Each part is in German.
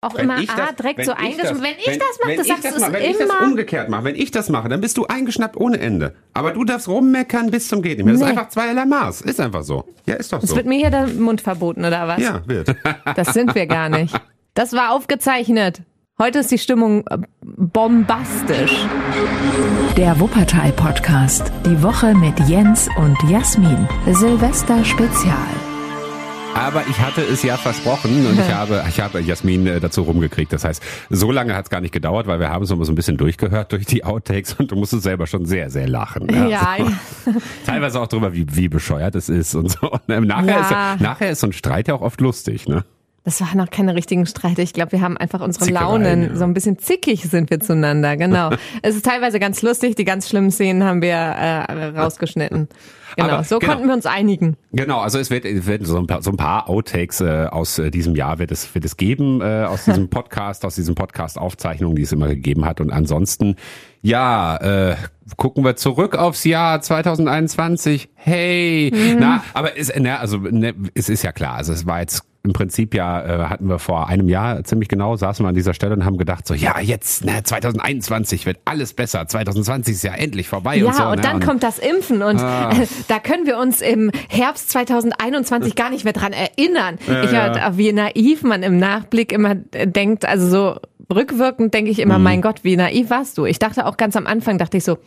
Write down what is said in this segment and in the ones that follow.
auch Wenn immer ich das- ah, direkt wenn so eingeschnappt. Wenn ich das mache, wenn das ich sagst du das es mal- Wenn ich das immer. umgekehrt mache, wenn ich das mache, dann bist du eingeschnappt ohne Ende. Aber du darfst rummeckern bis zum geht nicht mehr. Das ist Nee. einfach zweierlei Maß. Ist einfach so. Ja, ist doch Es so. wird mir hier der Mund verboten, oder was? Ja, wird. Das sind wir gar nicht. Das war aufgezeichnet. Heute ist die Stimmung äh, bombastisch. Der Wuppertal-Podcast. Die Woche mit Jens und Jasmin. Silvester Spezial. Aber ich hatte es ja versprochen und ich habe, ich habe Jasmin äh, dazu rumgekriegt. Das heißt, so lange hat es gar nicht gedauert, weil wir haben es immer so ein bisschen durchgehört durch die Outtakes und du musstest selber schon sehr, sehr lachen. Ja, Also, teilweise auch drüber, wie, wie bescheuert es ist und so. Und, ähm, nachher, Ja. ist, ja- nachher ist so ein Streit ja auch oft lustig, ne? das waren noch keine richtigen Streite. Ich glaube, wir haben einfach unsere Zickereien, Launen. ja. So ein bisschen zickig sind wir zueinander, genau. es ist teilweise ganz lustig. Die ganz schlimmen Szenen haben wir äh, rausgeschnitten. Genau, Aber- so genau. konnten wir uns einigen. Genau, also es wird, es wird so, ein paar, so ein paar Outtakes äh, aus äh, diesem Jahr wird es, wird es geben, äh, aus diesem Podcast, aus diesen Podcast-Aufzeichnungen, die es immer gegeben hat. Und ansonsten, ja, äh, gucken wir zurück aufs Jahr 2021. Hey, na, aber es, ne, also ne, es ist ja klar, also es war jetzt im Prinzip ja, äh, hatten wir vor einem Jahr ziemlich genau, saßen wir an dieser Stelle und haben gedacht so, ja, jetzt, ne, 2021 wird alles besser, 2020 ist ja endlich vorbei Ja, und so. und ne, dann kommt das Impfen und Ah. äh, da können wir uns im Herbst 2021 gar nicht mehr dran erinnern. ich ja. halt, wie naiv man im Nachblick immer äh, denkt, also so rückwirkend denke ich Mhm. immer, mein Gott, wie naiv warst du? Ich dachte auch ganz am Anfang, dachte ich so,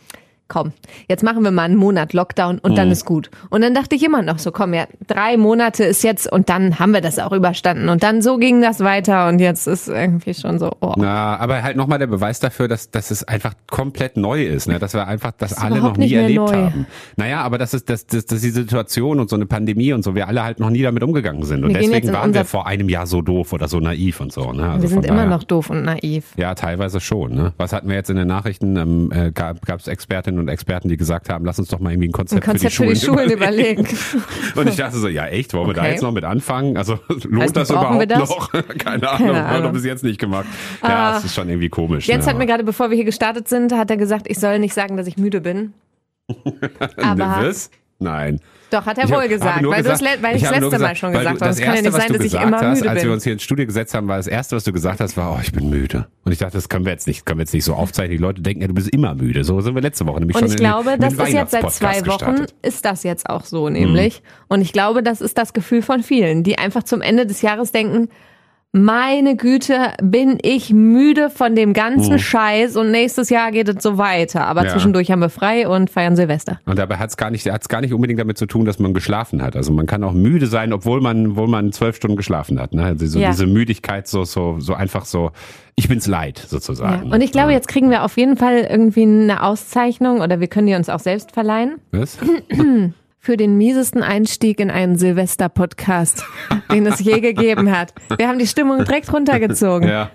komm, jetzt machen wir mal einen Monat Lockdown und Mhm. dann ist gut. Und dann dachte ich immer noch so, komm, ja, drei Monate ist jetzt und dann haben wir das auch überstanden. Und dann so ging das weiter und jetzt ist irgendwie schon so, oh. Na, aber halt nochmal der Beweis dafür, dass, dass es einfach komplett neu ist, ne? dass wir einfach das ist alle noch nie erlebt neu. haben. Naja, aber das ist, dass, dass, dass die Situation und so eine Pandemie und so, wir alle halt noch nie damit umgegangen sind. Und Wir deswegen waren wir vor einem Jahr so doof oder so naiv und so. Ne? Also wir sind immer noch doof und naiv. Ja, teilweise schon. Ne? Was hatten wir jetzt in den Nachrichten? Ähm, äh, gab es Expertinnen und Experten, die gesagt haben, lass uns doch mal irgendwie ein Konzept, Ein Konzept für die Schulen überlegen. Und ich dachte so, ja echt, wollen wir da Okay. jetzt noch mit anfangen? Also lohnt Heißt, das überhaupt das? noch? Keine Ahnung, Keine haben wir Ahnung. bis jetzt nicht gemacht. Ja, Ah. es ist schon irgendwie komisch. Jens ne? hat mir gerade, bevor wir hier gestartet sind, hat er gesagt, ich soll nicht sagen, dass ich müde bin. Aber Nervös? Nein. doch, hat er Ich wohl hab- gesagt, weil, gesagt- weil ich das letzte Mal schon gesagt habe. das Es kann ja erste, nicht was sein, dass ich gesagt immer hast, müde als wir bin. uns hier ins Studio gesetzt haben, war das erste, was du gesagt hast, war, oh, ich bin müde. Und ich dachte, das können wir jetzt nicht, können wir jetzt nicht so aufzeichnen. Die Leute denken, ja, du bist immer müde. So sind wir letzte Woche nämlich Und schon ich in glaube, den, das ist jetzt seit zwei Wochen, gestartet. ist das jetzt auch so nämlich. Und ich glaube, das ist das Gefühl von vielen, die einfach zum Ende des Jahres denken, meine Güte, bin ich müde von dem ganzen Scheiß und nächstes Jahr geht es so weiter. Aber. Ja. zwischendurch haben wir frei und feiern Silvester. Und dabei hat es gar nicht, hat's gar nicht unbedingt damit zu tun, dass man geschlafen hat. Also man kann auch müde sein, obwohl man, obwohl man zwölf Stunden geschlafen hat. Ne? Also so Ja. diese Müdigkeit, so, so, so einfach so, ich bin's leid, Ja. sozusagen. Und ich glaube, jetzt kriegen wir auf jeden Fall irgendwie eine Auszeichnung oder wir können die uns auch selbst verleihen. Was? für den miesesten Einstieg in einen Silvester-Podcast, den es je gegeben hat. Wir haben die Stimmung direkt runtergezogen. Ja.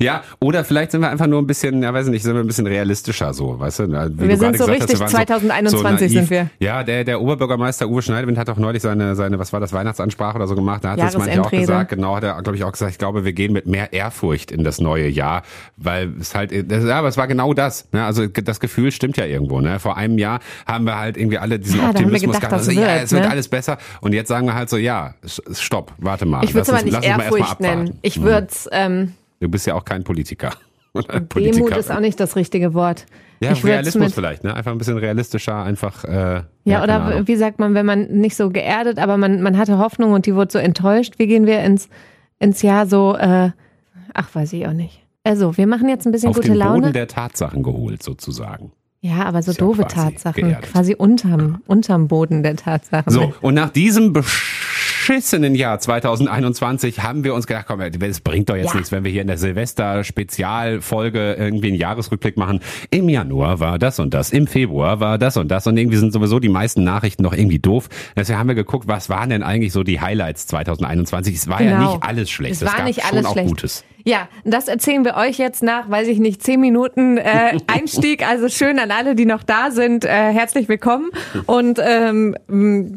ja, oder vielleicht sind wir einfach nur ein bisschen, ja, weiß ich nicht, sind wir ein bisschen realistischer so, weißt du? Wie Wir du sind so hast, richtig waren 2021 sind wir. Ja, der, der Oberbürgermeister Uwe Schneidewind hat auch neulich seine, seine, was war das, Weihnachtsansprache oder so gemacht. Da hat es manchmal auch gesagt, genau, hat er, glaube ich, auch gesagt, ich glaube, wir gehen mit mehr Ehrfurcht in das neue Jahr, weil es halt, das, ja, aber es war genau das. Ne? Also das Gefühl stimmt ja irgendwo. Ne? Vor einem Jahr haben wir halt irgendwie alle diesen Ja, Optimismus gedacht, das also, ja, wird, es wird ne? alles besser. Und jetzt sagen wir halt so, ja, stopp, warte mal. Ich würde es aber nicht Ehrfurcht nennen. Ich Hm. würde es, ähm, Du bist ja auch kein Politiker. Demut ist auch nicht das richtige Wort. Ja, ich Realismus vielleicht, ne? Einfach ein bisschen realistischer, einfach. Äh, ja, keine oder wie sagt man, wenn man nicht so geerdet, aber man, man hatte Hoffnung und die wurde so enttäuscht. Wie gehen wir ins, ins Jahr so, äh, ach, weiß ich auch nicht. Also, wir machen jetzt ein bisschen auf gute den Laune. Boden der Tatsachen geholt, sozusagen. Ja, aber so ja doofe Tatsachen. geerdet. Quasi unterm, unterm Boden der Tatsachen. So, und nach diesem beschissenen Jahr 2021 haben wir uns gedacht, komm, es bringt doch jetzt Ja. nichts, wenn wir hier in der Silvester-Spezialfolge irgendwie einen Jahresrückblick machen. Im Januar war das und das, im Februar war das und das und irgendwie sind sowieso die meisten Nachrichten noch irgendwie doof. Deswegen haben wir geguckt, was waren denn eigentlich so die Highlights 2021? Es war ja Genau. nicht alles schlecht. Es war gab nicht schon alles auch schlecht. Gutes. Ja, das erzählen wir euch jetzt nach, weiß ich nicht, zehn Minuten äh, Einstieg. Also schön an alle, die noch da sind. Äh, herzlich willkommen und ähm,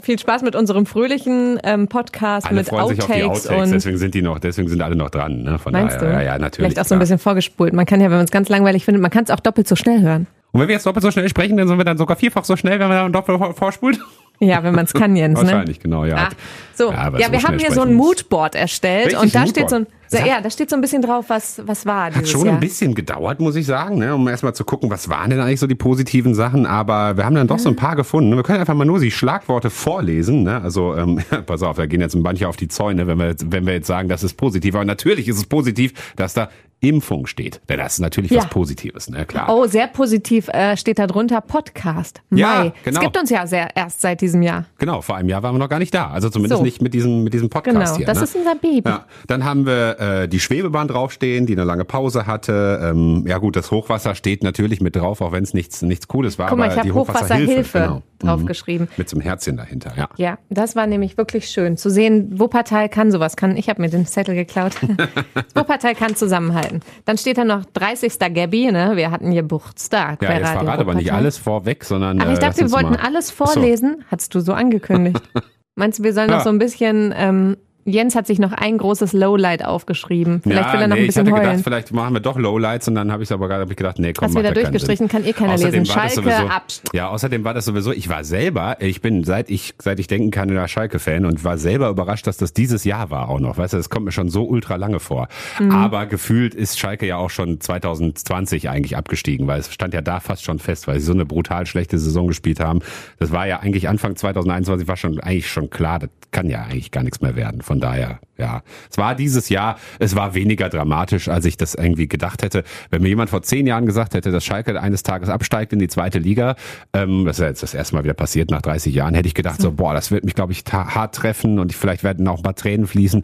viel Spaß mit unserem fröhlichen ähm, Podcast Alle mit Outtakes Outtakes, und deswegen sind die noch, deswegen sind alle noch dran. Ne? Von meinst daher, du? ja, ja, natürlich. Vielleicht auch so ein bisschen vorgespult. Man kann ja, wenn man es ganz langweilig findet, man kann es auch doppelt so schnell hören. Und wenn wir jetzt doppelt so schnell sprechen, dann sind wir dann sogar vierfach so schnell, wenn wir dann doppelt vor- vorspult? Ja, wenn man es kann, Jens. Ne? Wahrscheinlich, genau, ja. Ah, so, Ja, ja, wir haben hier so ein Moodboard erstellt Richtig, und da ein steht so ein, Moodboard. So, ja, da steht so ein bisschen drauf, was, was war Hat schon Jahr. ein bisschen gedauert, muss ich sagen, ne, um erstmal zu gucken, was waren denn eigentlich so die positiven Sachen. Aber wir haben dann doch so ein paar gefunden. Wir können einfach mal nur die Schlagworte vorlesen. Ne? Also ähm, pass auf, da gehen jetzt manche auf die Zäune, wenn wir, jetzt- wenn wir jetzt sagen, das ist positiv. Aber natürlich ist es positiv, dass da Impfung steht. Denn das ist natürlich Ja. was Positives, ne? Klar. Oh, sehr positiv äh, steht da drunter Podcast. Mai. Ja, genau. Es gibt uns ja sehr erst seit diesem Jahr. Genau, vor einem Jahr waren wir noch gar nicht da. Also zumindest So. nicht mit diesem, mit diesem Podcast Genau, hier. das ne? ist unser Baby. Ja, dann haben wir äh, die Schwebebahn draufstehen, die eine lange Pause hatte. Ähm, ja gut, das Hochwasser steht natürlich mit drauf, auch wenn es nichts nichts Cooles war. Guck mal, ich hab die Hochwasserhilfe, Hochwasserhilfe genau. draufgeschrieben. Mhm. Mit so einem Herzchen dahinter, ja. Ja, das war nämlich wirklich schön zu sehen. Wuppertal kann sowas, kann. Ich habe mir den Zettel geklaut. Wuppertal kann zusammenhalten. Dann steht da noch 30. Gabby, ne? Wir hatten hier Buchtstag. Ja, jetzt Radio verrate aber nicht alles vorweg, sondern. Ach, äh, ich lass dachte, wir wollten mal- alles Ach so. vorlesen. Hattest du so angekündigt. Meinst du, wir sollen noch Ja. so ein bisschen, ähm, Jens hat sich noch ein großes Lowlight aufgeschrieben. Vielleicht ja, will er noch nee, ein bisschen ich hatte heulen. gedacht, vielleicht machen wir doch Lowlights und dann habe ich aber gerade hab ich gedacht, nee, komm, Hast wieder durchgestrichen, kann eh keiner Außerdem lesen. Schalke, sowieso, Abst- Ja, außerdem war das sowieso, ich war selber, ich bin seit ich seit ich denken kann der Schalke-Fan und war selber überrascht, dass das dieses Jahr war auch noch. Weißt du, das kommt mir schon so ultra lange vor. Mhm. Aber gefühlt ist Schalke ja auch schon 2020 eigentlich abgestiegen, weil es stand ja da fast schon fest, weil sie so eine brutal schlechte Saison gespielt haben. Das war ja eigentlich Anfang 2021 war schon eigentlich schon klar, das kann ja eigentlich gar nichts mehr werden. Von daher, ja. Es war dieses Jahr, es war weniger dramatisch, als ich das irgendwie gedacht hätte. Wenn mir jemand vor zehn Jahren gesagt hätte, dass Schalke eines Tages absteigt in die zweite Liga, ähm, das ist ja jetzt das erste Mal wieder passiert nach 30 Jahren, hätte ich gedacht, so, boah, das wird mich, glaube ich, hart treffen und ich, vielleicht werden auch ein paar Tränen fließen.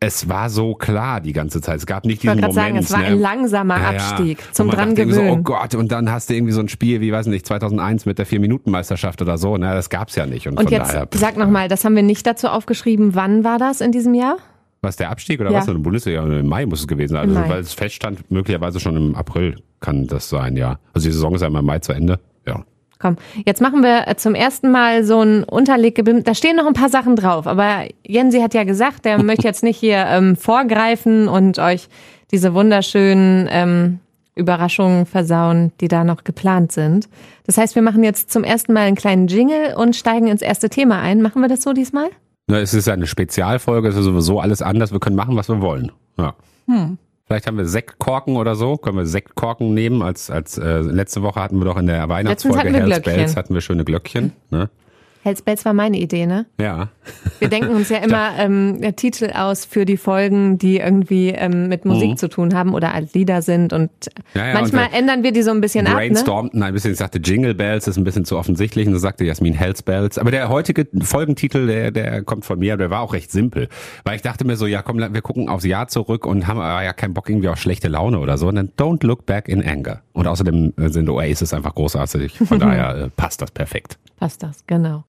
Es war so klar die ganze Zeit. Es gab nicht Ich wollte diesen gerade sagen, Moment. es war ne? ein langsamer Ja, ja. Abstieg. Wo Zum man dran dachte irgendwie So, oh Gott, und dann hast du irgendwie so ein Spiel wie, weiß nicht, 2001 mit der Vier-Minuten-Meisterschaft oder so. Ne, das gab's ja nicht. Und, Und von jetzt daher, pff, sag nochmal, das haben wir nicht dazu aufgeschrieben. Wann war das in diesem Jahr? Was, der Abstieg oder Ja. was? In der Bundesliga? Im Mai muss es gewesen sein. Also, weil es feststand, möglicherweise schon im April kann das sein, ja. Also die Saison ist ja immer im Mai zu Ende. Ja. Komm, jetzt machen wir äh, zum ersten Mal so ein Unterleggebim. Da stehen noch ein paar Sachen drauf, aber Jensi hat ja gesagt, der möchte jetzt nicht hier ähm, vorgreifen und euch diese wunderschönen ähm, Überraschungen versauen, die da noch geplant sind. Das heißt, wir machen jetzt zum ersten Mal einen kleinen Jingle und steigen ins erste Thema ein. Machen wir das so diesmal? Na, es ist ja eine Spezialfolge, es ist sowieso alles anders. Wir können machen, was wir wollen. Ja. Vielleicht haben wir Sektkorken oder so. Können wir Sektkorken nehmen? Als, als äh, letzte Woche hatten wir doch in der Weihnachtsfolge Hells Glöckchen. Bells hatten wir schöne Glöckchen. Ne? Hells Bells war meine Idee, ne? Ja. Wir denken uns ja immer ähm, Titel aus für die Folgen, die irgendwie ähm, mit Musik Mhm. zu tun haben oder als Lieder sind. Und Ja, ja, manchmal und ändern wir die so ein bisschen ab. Ne? Brainstormten ein bisschen, ich sagte Jingle Bells ist ein bisschen zu offensichtlich und so sagte Jasmin Hells Bells. Aber der heutige Folgentitel, der, der kommt von mir, der war auch recht simpel. Weil ich dachte mir so, ja komm, wir gucken aufs Jahr zurück und haben aber ja keinen Bock irgendwie auf schlechte Laune oder so. Und dann Don't Look Back in Anger. Und außerdem äh, sind Oasis einfach großartig. Von daher äh, passt das perfekt. Passt das, genau.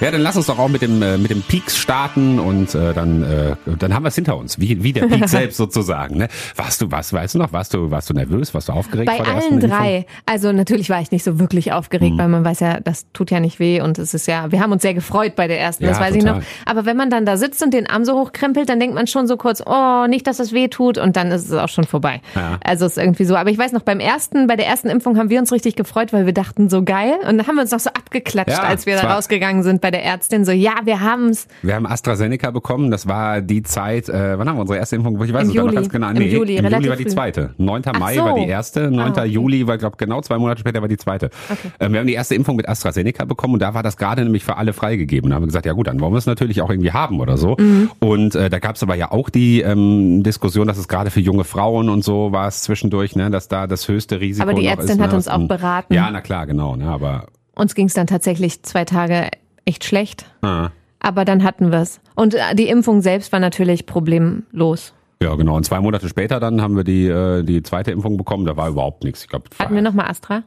Ja, dann lass uns doch auch mit dem äh, mit dem Peaks starten und äh, dann äh, dann haben wir es hinter uns, wie wie der Peak selbst sozusagen. Ne? Warst du was? Weißt du noch? Warst du warst du nervös? Warst du aufgeregt Bei vor der allen Impfung? drei. Also natürlich war ich nicht so wirklich Mhm. aufgeregt, weil man weiß ja, das tut ja nicht weh und es ist ja, wir haben uns sehr gefreut bei der ersten, das Ja, weiß ich total. noch. Aber wenn man dann da sitzt und den Arm so hochkrempelt, dann denkt man schon so kurz, oh, nicht, dass es weh tut und dann ist es auch schon vorbei. Ja. Also es ist irgendwie so. Aber ich weiß noch, beim ersten, bei der ersten Impfung haben wir uns richtig gefreut, weil wir dachten, so geil. Und dann haben wir uns noch so abgeklatscht, Ja, als wir da rausgegangen sind bei der Ärztin. So, ja, wir haben's. Wir haben AstraZeneca bekommen. Das war die Zeit, äh, wann haben wir unsere erste Impfung? Ich weiß Im es gar noch ganz genau. Im Nee, Juli, im Juli war die zweite. 9. Ach Mai so. war die erste, 9. Ah, okay. Juli war, glaube genau zwei Monate später war die zweite. Ähm, wir haben die erste Impfung mit AstraZeneca bekommen und da war das gerade nämlich für alle freigegeben. Da haben wir gesagt, ja gut, dann wollen wir es natürlich auch irgendwie haben oder so. Mhm. Und äh, da gab es aber ja auch die ähm, Diskussion, dass es gerade für junge Frauen und so war es zwischendurch, ne, dass da das höchste Risiko Aber die Ärztin ist, hat ne, uns auch beraten. Ja, na klar, genau. Ne, aber Uns ging's dann tatsächlich zwei Tage echt schlecht. ah, Aber dann hatten wir's. Und äh, die Impfung selbst war natürlich problemlos. ja, genau. Und zwei Monate später dann haben wir die äh, die zweite Impfung bekommen. Da war überhaupt nichts. Ich glaube, Hatten wir nochmal Astra?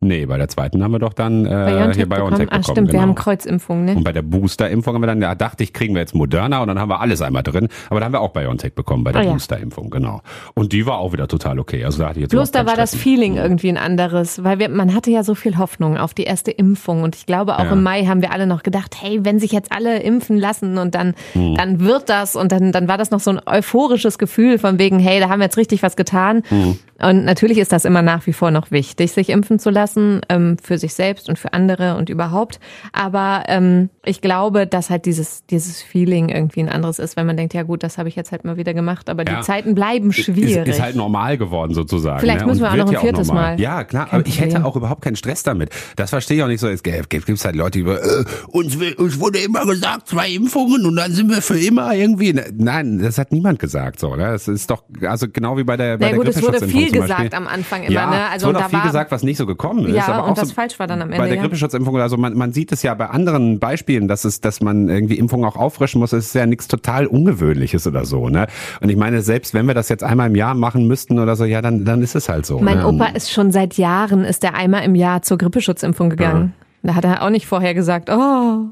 Nee, bei der zweiten haben wir doch dann äh, BioNTech hier BioNTech bekommen. Ah, stimmt, wir genau. haben Kreuzimpfung, ne? und bei der Booster-Impfung haben wir dann, ja, dachte ich, kriegen wir jetzt Moderna und dann haben wir alles einmal drin. Aber da haben wir auch BioNTech bekommen bei der Ah, ja. Booster-Impfung, genau. Und die war auch wieder total okay. Also da hatte ich jetzt Bloß da war das Stress. Feeling irgendwie ein anderes, weil wir, man hatte ja so viel Hoffnung auf die erste Impfung und ich glaube auch Ja. im Mai haben wir alle noch gedacht, hey, wenn sich jetzt alle impfen lassen und dann, Hm. dann wird das und dann, dann war das noch so ein euphorisches Gefühl von wegen, hey, da haben wir jetzt richtig was getan. Hm. Und natürlich ist das immer nach wie vor noch wichtig, sich impfen zu lassen, ähm, für sich selbst und für andere und überhaupt. Aber ähm, ich glaube, dass halt dieses, dieses Feeling irgendwie ein anderes ist, wenn man denkt, ja gut, das habe ich jetzt halt mal wieder gemacht, aber Ja. die Zeiten bleiben schwierig. Ist, ist halt normal geworden sozusagen. Vielleicht ne? müssen wir auch noch ein viertes. Mal. Ja, klar, Kein aber ich hätte auch überhaupt keinen Stress damit. Das verstehe ich auch nicht so. Es gibt gibt's halt Leute, die über, äh, uns, will- uns wurde immer gesagt, zwei Impfungen und dann sind wir für immer irgendwie. Nein, das hat niemand gesagt so. Ne? Das ist doch, also genau wie bei der, bei Na der gut, es wurde viel gesagt am Anfang immer, ja, ne? es Also wurde und auch viel gesagt, was nicht so gekommen ist. Ja, aber und was so falsch war dann am Bei Ende, der ja. Grippeschutzimpfung, also man, man sieht es ja bei anderen Beispielen, dass es, dass man irgendwie Impfungen auch auffrischen muss. Es ist ja nichts total Ungewöhnliches oder so. Ne? Und ich meine, selbst wenn wir das jetzt einmal im Jahr machen müssten oder so, ja, dann, dann ist es halt so. Mein ne? Opa ist schon seit Jahren, ist der einmal im Jahr zur Grippeschutzimpfung gegangen. Da hat er auch nicht vorher gesagt, oh,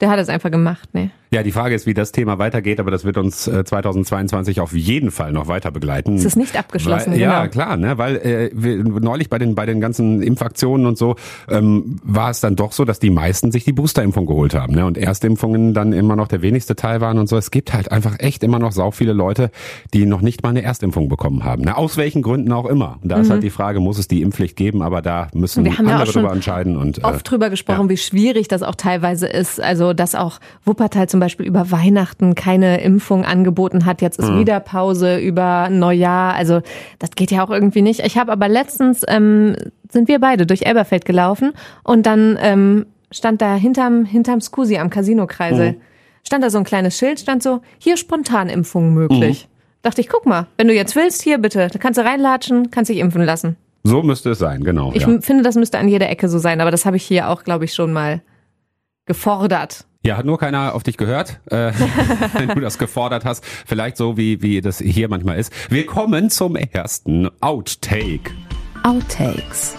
der hat es einfach gemacht, ne? Ja, die Frage ist, wie das Thema weitergeht, aber das wird uns äh, 2022 auf jeden Fall noch weiter begleiten. Es ist nicht abgeschlossen, weil, Ja, genau. klar, ne? weil äh, wir, neulich bei den bei den ganzen Impfaktionen und so ähm, war es dann doch so, dass die meisten sich die Boosterimpfung geholt haben, ne? Und Erstimpfungen dann immer noch der wenigste Teil waren und so. Es gibt halt einfach echt immer noch sau viele Leute, die noch nicht mal eine Erstimpfung bekommen haben. Ne? Aus welchen Gründen auch immer. Und da ist halt die Frage, muss es die Impfpflicht geben? Aber da müssen Mhm. Wir haben ja andere auch schon drüber entscheiden und äh, Oft drüber gesprochen, wie schwierig das auch teilweise ist. Also, dass auch Wuppertal zum Beispiel über Weihnachten keine Impfung angeboten hat. Jetzt ist wieder Pause über Neujahr. Also, das geht ja auch irgendwie nicht. Ich habe aber letztens, ähm, sind wir beide durch Elberfeld gelaufen und dann ähm, stand da hinterm, hinterm Scusi am Casino-Kreisel, stand da so ein kleines Schild, stand so, hier Spontanimpfung möglich. Dachte ich, guck mal, wenn du jetzt willst, hier bitte, da kannst du reinlatschen, kannst dich impfen lassen. so müsste es sein, genau. Ich ja. finde, das müsste an jeder Ecke so sein, aber das habe ich hier auch, glaube ich, schon mal gefordert. Ja, hat nur keiner auf dich gehört, äh, wenn du das gefordert hast. Vielleicht so, wie, wie das hier manchmal ist. Wir kommen zum ersten Outtake. Outtakes.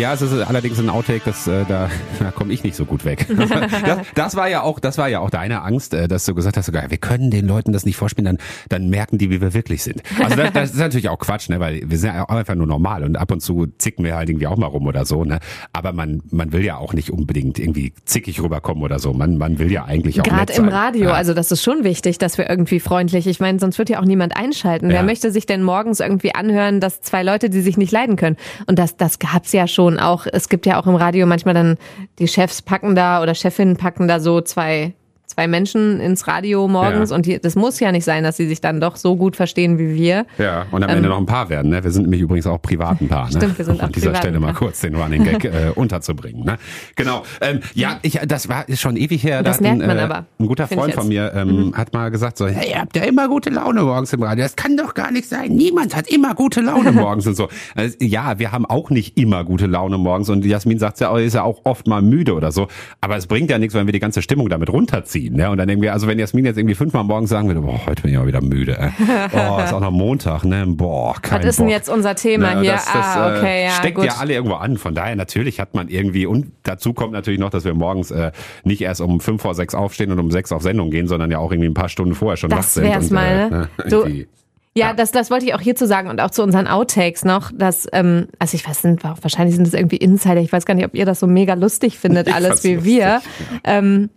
Ja, es ist allerdings ein Outtake, das, äh, da, da komme ich nicht so gut weg. Das, das war ja auch, das war ja auch deine Angst, äh, dass du gesagt hast, sogar, wir können den Leuten das nicht vorspielen, dann, dann merken die, wie wir wirklich sind. Also das, das ist natürlich auch Quatsch, ne, weil wir sind ja auch einfach nur normal und ab und zu zicken wir halt irgendwie auch mal rum oder so, ne. Aber man, man will ja auch nicht unbedingt irgendwie zickig rüberkommen oder so. Man, man will ja eigentlich auch Gerade im sein. Radio, Ja. also das ist schon wichtig, dass wir irgendwie freundlich, ich meine, sonst wird ja auch niemand einschalten. Ja. Wer möchte sich denn morgens irgendwie anhören, dass zwei Leute, die sich nicht leiden können? Und das, das gab's ja schon auch. Es gibt ja auch im Radio manchmal dann, die Chefs packen da oder Chefinnen packen da so zwei zwei Menschen ins Radio morgens Ja. und die, das muss ja nicht sein, dass sie sich dann doch so gut verstehen wie wir. Ja, und am Ende noch ein Paar werden. Ne? Wir sind nämlich übrigens auch privat ein Paar. Ne? Ähm. Stimmt, wir sind um an auch dieser Stelle mal kurz den Running Gag äh, unterzubringen. Ne? Genau. Ähm, ja, ich, das war ist schon ewig her. Das Da ein, merkt man äh, aber, Ein guter Freund von. Mhm. mir ähm, hat mal gesagt so, hey, ihr habt ja immer gute Laune morgens im Radio. Das kann doch gar nicht sein. Niemand hat immer gute Laune morgens und so. Also, ja, wir haben auch nicht immer gute Laune morgens und Jasmin sagt ja, auch, ist ja auch oft mal müde oder so. Aber es bringt ja nichts, wenn wir die ganze Stimmung damit runterziehen. Ne? Und dann irgendwie, also wenn Jasmin jetzt irgendwie fünfmal morgens sagen würde, boah, heute bin ich auch wieder müde. Ey. Oh, ist auch noch Montag, ne? Boah, kein Was ist denn Bock. jetzt unser Thema Na, hier? Das, das ah, okay, äh, ja, steckt gut. ja alle irgendwo an. Von daher natürlich hat man irgendwie und dazu kommt natürlich noch, dass wir morgens äh, nicht erst um fünf vor sechs aufstehen und um sechs auf Sendung gehen, sondern ja auch irgendwie ein paar Stunden vorher schon Das wach sind. wär's und, mal, äh, ne? äh, Du- irgendwie- Ja, das, das wollte ich auch hierzu sagen und auch zu unseren Outtakes noch, dass, ähm, also ich weiß nicht, wahrscheinlich sind das irgendwie Insider, ich weiß gar nicht, ob ihr das so mega lustig findet, alles wie lustig, wir. ja. Ähm,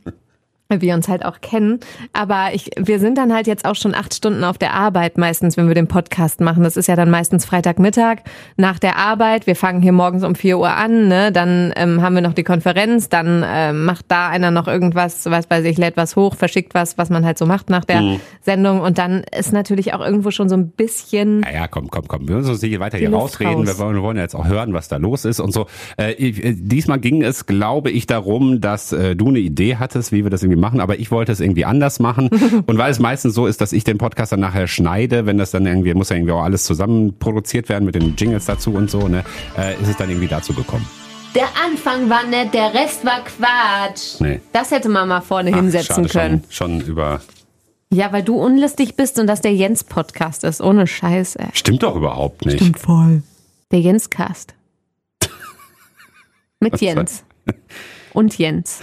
wir uns halt auch kennen. Aber ich, wir sind dann halt jetzt auch schon acht Stunden auf der Arbeit meistens, wenn wir den Podcast machen. Das ist ja dann meistens Freitagmittag nach der Arbeit. Wir fangen hier morgens um vier Uhr an, ne? Dann ähm, haben wir noch die Konferenz, dann ähm, macht da einer noch irgendwas, was weiß ich, lädt was hoch, verschickt was, was man halt so macht nach der Mhm. Sendung. Und dann ist natürlich auch irgendwo schon so ein bisschen Ja, ja, komm, komm, komm. Wir müssen uns nicht weiter hier rausreden. raus. Wir wollen, ja jetzt auch hören, was da los ist und so. Äh, äh, diesmal ging es, glaube ich, darum, dass äh, du eine Idee hattest, wie wir das irgendwie machen, aber ich wollte es irgendwie anders machen. und weil es meistens so ist, dass ich den Podcast dann nachher schneide, wenn das dann irgendwie, muss ja irgendwie auch alles zusammen produziert werden mit den Jingles dazu und so, ne, äh, ist es dann irgendwie dazu gekommen. Der Anfang war nett, der Rest war Quatsch. Nee. Das hätte man mal vorne Ach, hinsetzen schade, können. Schon, schon über. Ja, weil du unlistig bist und das der Jens-Podcast ist. Ohne Scheiß, ey. Stimmt doch überhaupt nicht. voll. Der Jens-Cast. Mit Jens. Und Jens.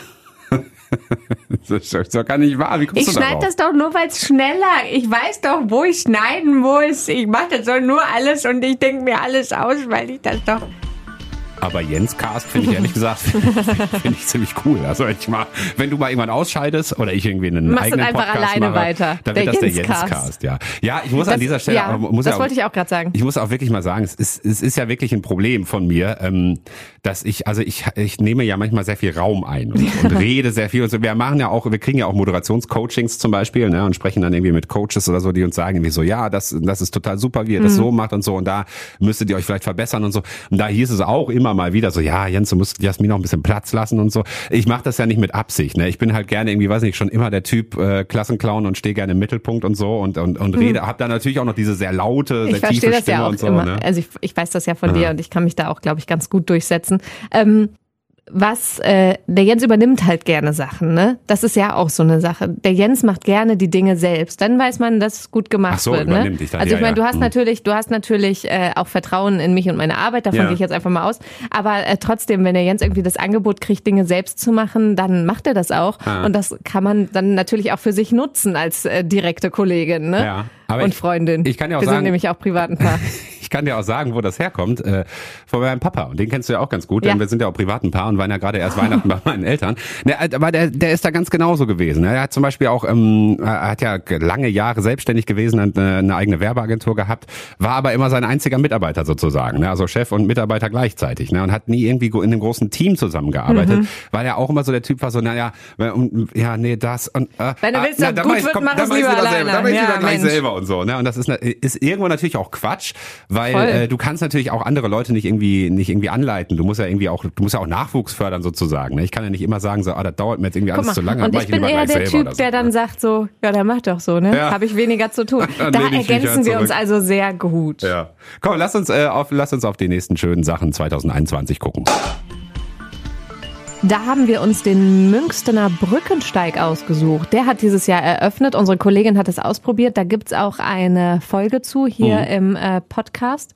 Das ist doch- gar nicht wahr. Wie kommst Ich schneide das doch nur, weil es schneller. Ich weiß doch, wo ich schneiden muss. Ich mache das doch nur alles und ich denke mir alles aus, weil ich das doch. Aber Jens Cast finde ich ehrlich gesagt finde ich ziemlich cool. Also wenn ich mal, wenn du mal irgendwann ausscheidest oder ich irgendwie einen Machst eigenen Podcast alleine mache, weiter. dann Der wird das der Jens Jens Cast. Ja, ja, ich muss an Das- dieser Stelle, ja, muss das ja, wollte ich auch gerade sagen. ich muss auch wirklich mal sagen, es ist, es ist ja wirklich ein Problem von mir, ähm, dass ich, also ich, ich nehme ja manchmal sehr viel Raum ein und, und rede sehr viel und so. Wir machen ja auch, wir kriegen ja auch Moderationscoachings zum Beispiel, ne, und sprechen dann irgendwie mit Coaches oder so, die uns sagen irgendwie so, ja, das, das ist total super, wie ihr Mhm. das so macht und so und da müsstet ihr euch vielleicht verbessern und so. Und da hieß es auch immer mal wieder so, ja, Jens, du musst Jasmin noch ein bisschen Platz lassen und so. Ich mache das ja nicht mit Absicht, ne. Ich bin halt gerne irgendwie, weiß nicht, schon immer der Typ äh, Klassenclown und stehe gerne im Mittelpunkt und so und und, und rede, hab da natürlich auch noch diese sehr laute, Mhm. Ich sehr tiefe verstehe das Stimme ja auch und so, immer. ne. Also ich, ich weiß das ja von dir und ich kann mich da auch, glaube ich, ganz gut durchsetzen. Ähm, was äh, der Jens übernimmt halt gerne Sachen, ne? Das ist ja auch so eine Sache. Der Jens macht gerne die Dinge selbst. Dann weiß man, dass es gut gemacht Ach so, wird. Ne? Ich dachte, also ich ja, meine, du ja. hast Hm. natürlich, du hast natürlich äh, auch Vertrauen in mich und meine Arbeit. Davon Ja. gehe ich jetzt einfach mal aus. Aber äh, trotzdem, wenn der Jens irgendwie das Angebot kriegt, Dinge selbst zu machen, dann macht er das auch. Ah. Und das kann man dann natürlich auch für sich nutzen als äh, direkte Kollegin, ne? Ja, aber und ich- Freundin. ich kann ja auch Wir sagen- sind nämlich auch privat ein Paar. Ich kann dir auch sagen, wo das herkommt. Äh, von meinem Papa. Und den kennst du ja auch ganz gut, denn Ja. wir sind ja auch privat ein Paar und waren ja gerade erst Weihnachten bei meinen Eltern. Ne, aber der, der ist da ganz genauso gewesen. Er hat zum Beispiel auch, ähm, er hat ja lange Jahre selbstständig gewesen und eine, eine eigene Werbeagentur gehabt, war aber immer sein einziger Mitarbeiter sozusagen. Ne? Also Chef und Mitarbeiter gleichzeitig. Ne? Und hat nie irgendwie in einem großen Team zusammengearbeitet, Mhm. weil er auch immer so der Typ war, so, naja, ja, nee, das und äh, Wenn du ah, willst, dann gut mach ich- wird, mach es lieber lieber selber. alleine. Dann mach ich Ja, lieber gleich Mensch. selber und so. Ne? Und das ist, na- ist irgendwo natürlich auch Quatsch, weil Voll. äh, du kannst natürlich auch andere Leute nicht irgendwie nicht irgendwie anleiten. Du musst ja irgendwie auch, du musst ja auch Nachwuchs fördern sozusagen. Ne? Ich kann ja nicht immer sagen, so, ah, das dauert mir jetzt irgendwie Guck alles mal, zu lange. und dann mach ich bin lieber eher der Typ, so, der dann ne? sagt so, ja, der macht doch so, ne? Ja. Habe ich weniger zu tun. Dann da ich ergänzen wir uns also sehr gut. Ja. Komm, lass uns äh, auf lass uns auf die nächsten schönen Sachen 2021 gucken. Da haben wir uns den Münstener Brückensteig ausgesucht. Der hat dieses Jahr eröffnet. Unsere Kollegin hat es ausprobiert. Da gibt's auch eine Folge zu hier Mhm. im äh, Podcast,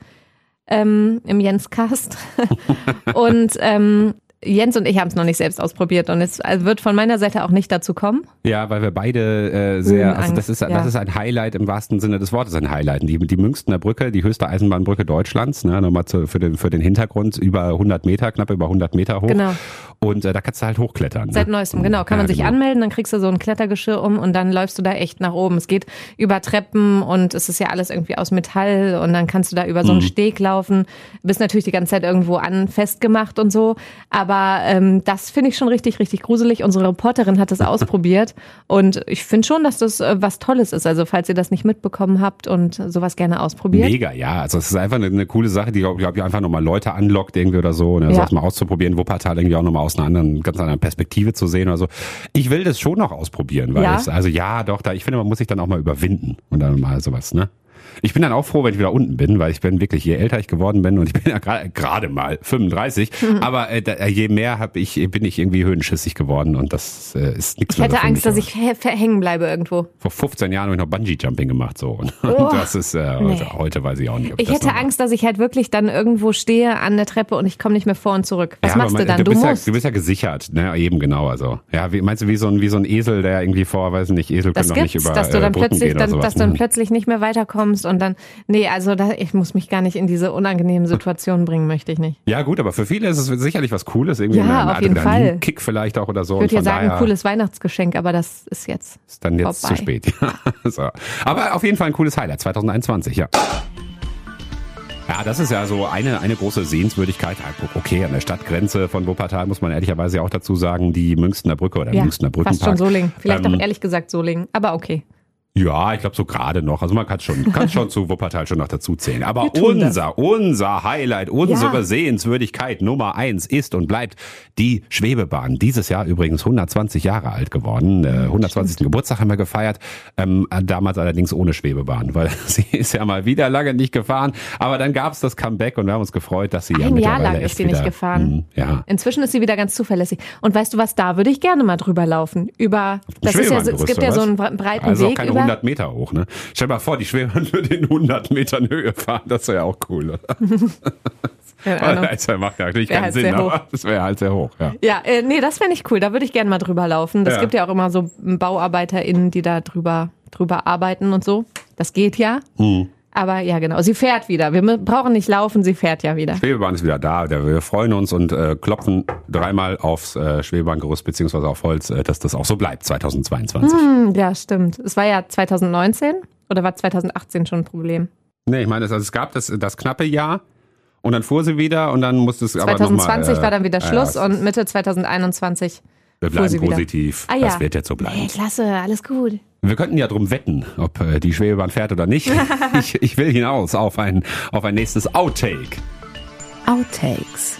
ähm, im Jenscast. und ähm, Jens und ich haben es noch nicht selbst ausprobiert und es äh, wird von meiner Seite auch nicht dazu kommen. Ja, weil wir beide äh, sehr, also das ist ja. das ist ein Highlight im wahrsten Sinne des Wortes ein Highlight. Die, die Münstener Brücke, die höchste Eisenbahnbrücke Deutschlands, ne, nochmal zu, für den für den Hintergrund über 100 Meter, knapp über 100 Meter hoch. Genau. Und äh, da kannst du halt hochklettern. Seit ne? neuestem, genau. Kann man Ja, sich genau. anmelden, dann kriegst du so ein Klettergeschirr um und dann läufst du da echt nach oben. Es geht über Treppen und es ist ja alles irgendwie aus Metall und dann kannst du da über so Mhm. einen Steg laufen. Bist natürlich die ganze Zeit irgendwo an festgemacht und so. Aber ähm, das finde ich schon richtig, richtig gruselig. Unsere Reporterin hat das ausprobiert und ich finde schon, dass das äh, was Tolles ist. Also falls ihr das nicht mitbekommen habt und sowas gerne ausprobiert. Mega, ja. Also es ist einfach eine, eine coole Sache, die, glaube glaub ich, einfach nochmal Leute anlockt irgendwie oder so. Ne? Ja. Ja. mal auszuprobieren, Wuppertal irgendwie auch nochmal aus einer anderen, ganz anderen Perspektive zu sehen oder so. Ich will das schon noch ausprobieren, weil Ja? es, also ja, doch, da, ich finde, man muss sich dann auch mal überwinden und dann mal sowas, ne? Ich bin dann auch froh, wenn ich wieder unten bin, weil ich bin wirklich, je älter ich geworden bin und ich bin ja gerade gerade mal 35, Mhm. aber äh, da, je mehr hab ich, bin ich irgendwie höhenschissig geworden und das äh, ist nichts Ich hätte mehr Angst, dass ich hä- hängen bleibe irgendwo. vor 15 Jahren habe ich noch Bungee-Jumping gemacht so und, Oh, und das ist äh, nee. heute, weiß ich auch nicht. Ich hätte Angst, dass ich halt wirklich dann irgendwo stehe an der Treppe und ich komme nicht mehr vor und zurück. Was Ja, machst du man- dann? Du Du, bist, ja, musst. du bist ja gesichert, ne? Eben genau. Also ja, wie, meinst du wie so ein wie so ein Esel, der irgendwie vor, weiß nicht, Esel das können doch nicht über dass du äh, dann Brücken plötzlich, dann, dass du dann Mhm. plötzlich nicht mehr weiterkommst und dann, nee, also da, ich muss mich gar nicht in diese unangenehmen Situationen bringen, möchte ich nicht. Ja gut, aber für viele ist es sicherlich was Cooles, irgendwie Ja, ein auf jeden Fall. Kick vielleicht auch oder so. Ich würde ja sagen, daher cooles Weihnachtsgeschenk, aber das ist jetzt. ist dann jetzt vorbei. zu spät. Ja, so. Aber auf jeden Fall ein cooles Highlight 2021, ja. Ja, das ist ja so eine, eine große Sehenswürdigkeit. Okay, an der Stadtgrenze von Wuppertal muss man ehrlicherweise auch dazu sagen, die Münstener Brücke oder Ja, Münstener Brückenpark. fast schon Solingen. Vielleicht Ähm, auch ehrlich gesagt Solingen, aber okay. Ja, ich glaube so gerade noch. Also man kann schon, kann schon zu Wuppertal schon noch dazu zählen. Aber tun das. unser, unser Highlight, unsere Ja. Sehenswürdigkeit Nummer eins ist und bleibt die Schwebebahn. Dieses Jahr übrigens 120 Jahre alt geworden. Äh, 120. Geburtstag haben wir gefeiert. Ähm, damals allerdings ohne Schwebebahn, weil sie ist ja mal wieder lange nicht gefahren. Aber dann gab es das Comeback und wir haben uns gefreut, dass sie ja Ein Jahr lang ist sie nicht wieder, gefahren. Mhm, ja. Inzwischen ist sie wieder ganz zuverlässig. Und weißt du was, da würde ich gerne mal drüber laufen. Über, das ist ja, es gibt ja so einen bre- breiten Also Weg keine über. 100 Meter hoch, ne? Stell dir mal vor, die Schwebebahn würde in 100 Metern Höhe fahren. Das wäre ja auch cool, oder? Das macht natürlich Wär keinen halt Sinn, aber das wäre halt sehr hoch, ja. Ja, äh, nee, das fände ich cool. Da würde ich gerne mal drüber laufen. Das Ja. gibt ja auch immer so BauarbeiterInnen, die da drüber, drüber arbeiten und so. Das geht ja. Hm. Aber ja, genau. Sie fährt wieder. Wir brauchen nicht laufen, sie fährt ja wieder. Schwebebahn ist wieder da. Wir freuen uns und äh, klopfen dreimal aufs äh, Schwebebahngerüst beziehungsweise auf Holz, äh, dass das auch so bleibt 2022. Hm, ja, stimmt. Es war ja 2019 oder war 2018 schon ein Problem? Nee, ich meine, es, also es gab das, das knappe Jahr und dann fuhr sie wieder und dann musste es aber noch 2020 mal, äh, war dann wieder ja, Schluss ja, und Mitte 2021 wir bleiben positiv. Ah, ja. Das wird jetzt so bleiben. Hey, klasse, alles gut. Wir könnten ja drum wetten, ob äh, die Schwebebahn fährt oder nicht. ich, ich will hinaus auf ein, auf ein nächstes Outtake. Outtakes.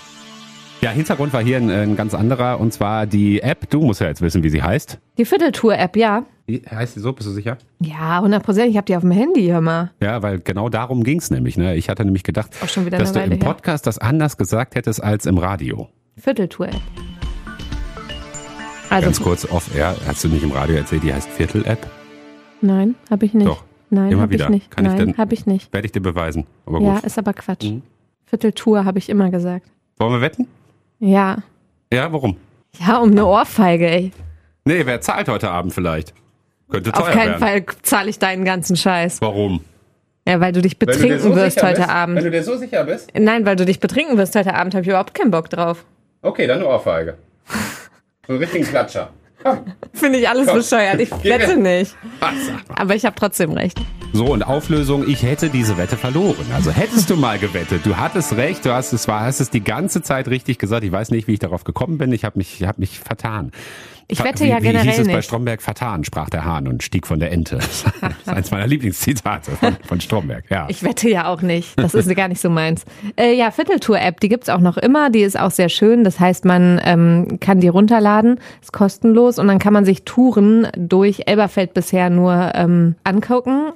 Ja, Hintergrund war hier ein, ein ganz anderer und zwar die App. Du musst ja jetzt wissen, wie sie heißt. Die Vierteltour-App, ja. Wie heißt sie so? Bist du sicher? Ja, 100 Prozent. Ich habe die auf dem Handy, hör mal. Ja, weil genau darum ging's nämlich. Ne? Ich hatte nämlich gedacht, dass du Weile im her. Podcast das anders gesagt hättest als im Radio. Vierteltour-App. Also, Ganz kurz off-air, hast du nicht im Radio erzählt, die heißt Viertel-App? nein, habe ich nicht. Doch. Nein, Immer habe ich wieder. nicht. Kann ich nein, denn- habe ich nicht. Werde ich dir beweisen. Aber Ja, gut. ist aber Quatsch. Mhm. Vierteltour habe ich immer gesagt. Wollen wir wetten? Ja. Ja, warum? Ja, um eine Ohrfeige, ey. Nee, wer zahlt heute Abend vielleicht? Könnte teuer Auf keinen werden. Fall zahle ich deinen ganzen Scheiß. Warum? Ja, weil du dich betrinken wirst heute Abend. du dir so sicher bist? Nein, weil du dich betrinken wirst heute Abend, habe ich überhaupt keinen Bock drauf. Okay, dann eine Ohrfeige. So einen richtigen Klatscher. Finde ich alles Komm. bescheuert. Ich wette nicht. Aber ich habe trotzdem recht. So, und Auflösung, ich hätte diese Wette verloren. Also hättest du mal gewettet, du hattest recht, du hast es, war, hast es die ganze Zeit richtig gesagt. Ich weiß nicht, wie ich darauf gekommen bin. Ich habe mich, ich hab mich vertan. Ich wette wie, ja wie hieß generell es bei nicht. Stromberg? Vertan, sprach der Hahn und stieg von der Ente. Das ist eins meiner Lieblingszitate von, von Stromberg, ja. Ich wette ja auch nicht. Das ist gar nicht so meins. Äh, ja, Vierteltour-App, die gibt's auch noch immer. Die ist auch sehr schön. Das heißt, man ähm, kann die runterladen, ist kostenlos und dann kann man sich Touren durch Elberfeld bisher nur ähm, angucken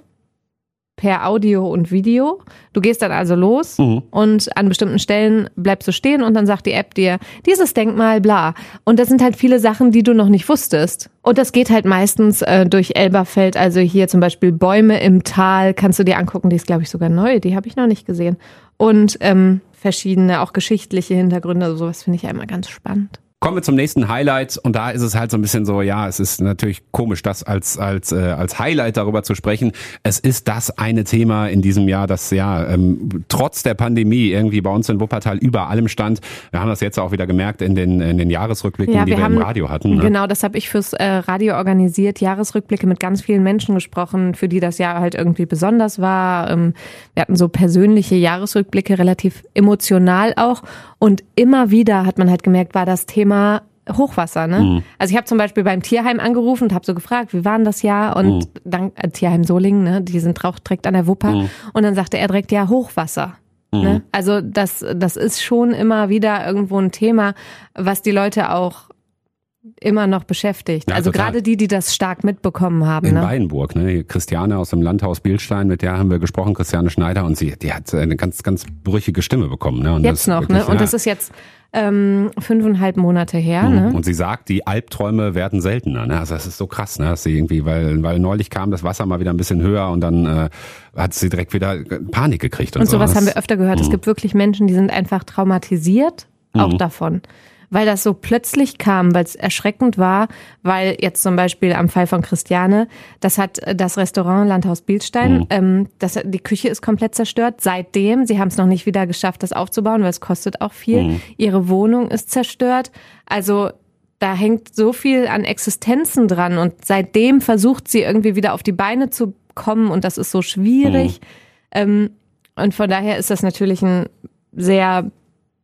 per Audio und Video. Du gehst dann also los Mhm. und an bestimmten Stellen bleibst du stehen und dann sagt die App dir, dieses Denkmal, bla. Und das sind halt viele Sachen, die du noch nicht wusstest. Und das geht halt meistens äh, durch Elberfeld, also hier zum Beispiel Bäume im Tal, kannst du dir angucken, die ist glaube ich sogar neu, die habe ich noch nicht gesehen. Und ähm, verschiedene, auch geschichtliche Hintergründe, also sowas finde ich ja immer ganz spannend. Kommen wir zum nächsten Highlight und da ist es halt so ein bisschen so, ja, es ist natürlich komisch, das als als äh, als Highlight darüber zu sprechen. Es ist das eine Thema in diesem Jahr, das ja ähm, trotz der Pandemie irgendwie bei uns in Wuppertal über allem stand. Wir haben das jetzt auch wieder gemerkt in den in den Jahresrückblicken, die wir, im Radio hatten. Ne? Genau, das habe ich fürs äh, Radio organisiert, Jahresrückblicke mit ganz vielen Menschen gesprochen, für die das Jahr halt irgendwie besonders war. Ähm, wir hatten so persönliche Jahresrückblicke, relativ emotional auch. Und immer wieder hat man halt gemerkt, war das Thema Hochwasser, ne? Mhm. Also ich habe zum Beispiel beim Tierheim angerufen und habe so gefragt, wie war denn das Jahr? Und Mhm. dann äh, Tierheim Solingen, ne? Die sind auch direkt an der Wupper. Und dann sagte er direkt, ja, Hochwasser. Mhm. Ne? Also das, das ist schon immer wieder irgendwo ein Thema, was die Leute auch immer noch beschäftigt. Ja, also total. gerade die, die das stark mitbekommen haben. In Ne? Weinburg, ne? Christiane aus dem Landhaus Bielstein, mit der haben wir gesprochen, Christiane Schneider, und sie, die hat eine ganz, ganz brüchige Stimme bekommen. Ne? Und Jetzt das noch, wirklich, ne? Und ja. das ist jetzt ähm, fünfeinhalb Monate her, ne? Und sie sagt, die Albträume werden seltener. Ne? Also das ist so krass, ne? Dass sie irgendwie, weil, weil neulich kam das Wasser mal wieder ein bisschen höher und dann äh, hat sie direkt wieder Panik gekriegt und, Und sowas so. haben wir öfter gehört. Es gibt wirklich Menschen, die sind einfach traumatisiert, auch Mhm. davon. Weil das so plötzlich kam, weil es erschreckend war, weil jetzt zum Beispiel am Fall von Christiane, das hat äh, das Restaurant Landhaus Bielstein, Mhm. ähm, das, die Küche ist komplett zerstört. Seitdem, sie haben es noch nicht wieder geschafft, das aufzubauen, weil es kostet auch viel. Mhm. Ihre Wohnung ist zerstört. Also da hängt so viel an Existenzen dran und seitdem versucht sie irgendwie wieder auf die Beine zu kommen und das ist so schwierig. Ähm, und von daher ist das natürlich ein sehr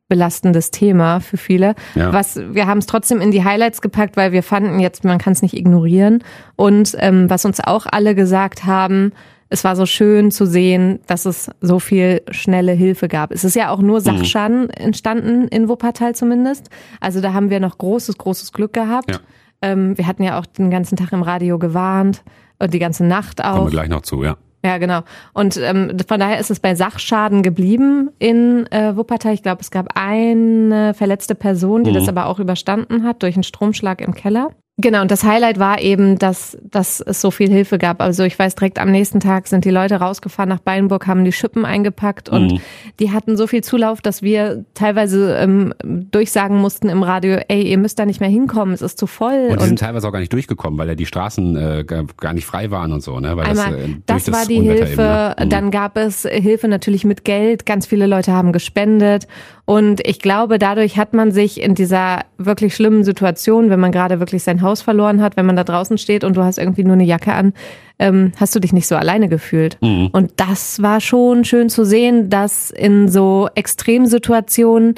belastendes Thema für viele. Ja. Was wir haben es trotzdem in die Highlights gepackt, weil wir fanden jetzt man kann es nicht ignorieren. Und ähm, was uns auch alle gesagt haben, es war so schön zu sehen, dass es so viel schnelle Hilfe gab. Es ist ja auch nur Sachschaden entstanden in Wuppertal zumindest. Also da haben wir noch großes, großes Glück gehabt. Ja. Ähm, wir hatten ja auch den ganzen Tag im Radio gewarnt und die ganze Nacht Kommen auch. wir gleich noch zu, ja. Ja, genau. Und ähm, von daher ist es bei Sachschaden geblieben in äh, Wuppertal. Ich glaube, es gab eine verletzte Person, die Mhm. das aber auch überstanden hat durch einen Stromschlag im Keller. Genau, und das Highlight war eben, dass, dass es so viel Hilfe gab. Also ich weiß, direkt am nächsten Tag sind die Leute rausgefahren nach Beinburg, haben die Schippen eingepackt und mhm. die hatten so viel Zulauf, dass wir teilweise ähm, durchsagen mussten im Radio, ey, ihr müsst da nicht mehr hinkommen, es ist zu voll. Und die sind teilweise auch gar nicht durchgekommen, weil ja die Straßen äh, gar nicht frei waren und so. Ne? Weil einmal, das, äh, das, das war die Unwetter Hilfe, eben, ne? dann gab es Hilfe natürlich mit Geld, ganz viele Leute haben gespendet und ich glaube, dadurch hat man sich in dieser wirklich schlimmen Situation, wenn man gerade wirklich sein Haus verloren hat, wenn man da draußen steht und du hast irgendwie nur eine Jacke an, ähm, hast du dich nicht so alleine gefühlt. Mhm. Und das war schon schön zu sehen, dass in so Extremsituationen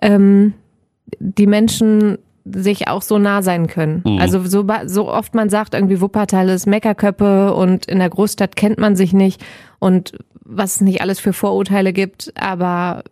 ähm, die Menschen sich auch so nah sein können. Mhm. Also so, so oft man sagt, irgendwie Wuppertal ist Meckerköppe und in der Großstadt kennt man sich nicht und was es nicht alles für Vorurteile gibt, aber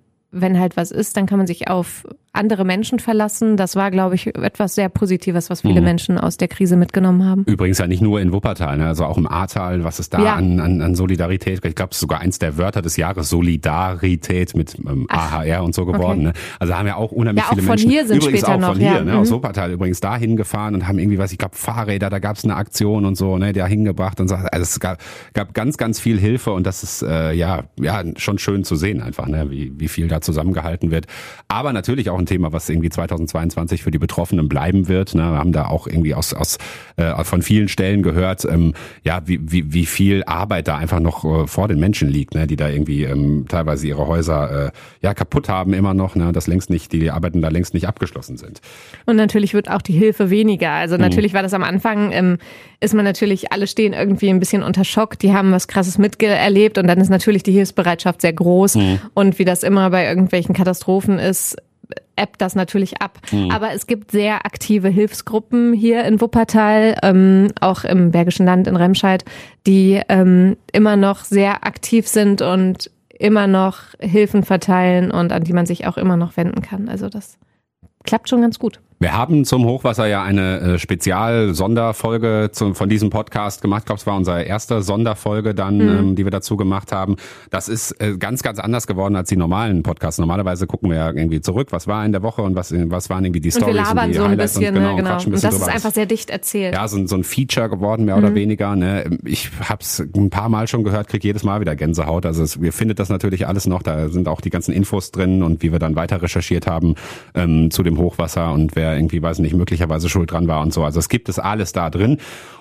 wenn halt was ist, dann kann man sich auf andere Menschen verlassen. Das war, glaube ich, etwas sehr Positives, was viele mhm. Menschen aus der Krise mitgenommen haben. Übrigens ja nicht nur in Wuppertal, ne? also auch im Ahrtal, was ist da ja. an, an, an Solidarität? Ich glaube, es ist sogar eins der Wörter des Jahres, Solidarität mit ähm, AHR und so geworden. Okay. Ne? Also haben ja auch unheimlich ja, auch viele von Menschen. Hier sind übrigens später auch noch, von hier, ja. ne? Mhm. aus Wuppertal übrigens da hingefahren und haben irgendwie, was ich glaube, Fahrräder, da gab es eine Aktion und so, ne, der hingebracht und so. Also es gab, gab ganz, ganz viel Hilfe und das ist äh, ja, ja schon schön zu sehen einfach, ne, wie, wie viel da zusammengehalten wird. Aber natürlich auch ein Thema, was irgendwie 2022 für die Betroffenen bleiben wird. Ne? Wir haben da auch irgendwie aus, aus äh, von vielen Stellen gehört, ähm, ja, wie, wie, wie viel Arbeit da einfach noch äh, vor den Menschen liegt, ne? die da irgendwie ähm, teilweise ihre Häuser äh, ja kaputt haben immer noch, ne? das längst nicht, die Arbeiten da längst nicht abgeschlossen sind. Und natürlich wird auch die Hilfe weniger. Also natürlich mhm. war das am Anfang, ähm, ist man natürlich, alle stehen irgendwie ein bisschen unter Schock, die haben was krasses miterlebt und dann ist natürlich die Hilfsbereitschaft sehr groß. Mhm. Und wie das immer bei irgendwelchen Katastrophen ist, ebbt das natürlich ab. Mhm. Aber es gibt sehr aktive Hilfsgruppen hier in Wuppertal, ähm, auch im Bergischen Land in Remscheid, die ähm, immer noch sehr aktiv sind und immer noch Hilfen verteilen und an die man sich auch immer noch wenden kann. Also das klappt schon ganz gut. Wir haben zum Hochwasser ja eine äh, Spezial-Sonderfolge von diesem Podcast gemacht. Ich glaube, es war unsere erste Sonderfolge dann, mhm. ähm, die wir dazu gemacht haben. Das ist äh, ganz, ganz anders geworden als die normalen Podcasts. Normalerweise gucken wir ja irgendwie zurück, was war in der Woche und was, was waren irgendwie die Stories und, wir labern und die so ein Highlights bisschen, und, genau, ne, genau. Und, ein und das ist einfach sehr dicht erzählt. Ja, so, so ein Feature geworden, mehr oder mhm. weniger. Ne? Ich habe es ein paar Mal schon gehört, krieg jedes Mal wieder Gänsehaut. Also es, ihr findet das natürlich alles noch. Da sind auch die ganzen Infos drin und wie wir dann weiter recherchiert haben ähm, zu dem Hochwasser und wer irgendwie, weiß nicht, möglicherweise schuld dran war und so. Also es gibt es alles da drin.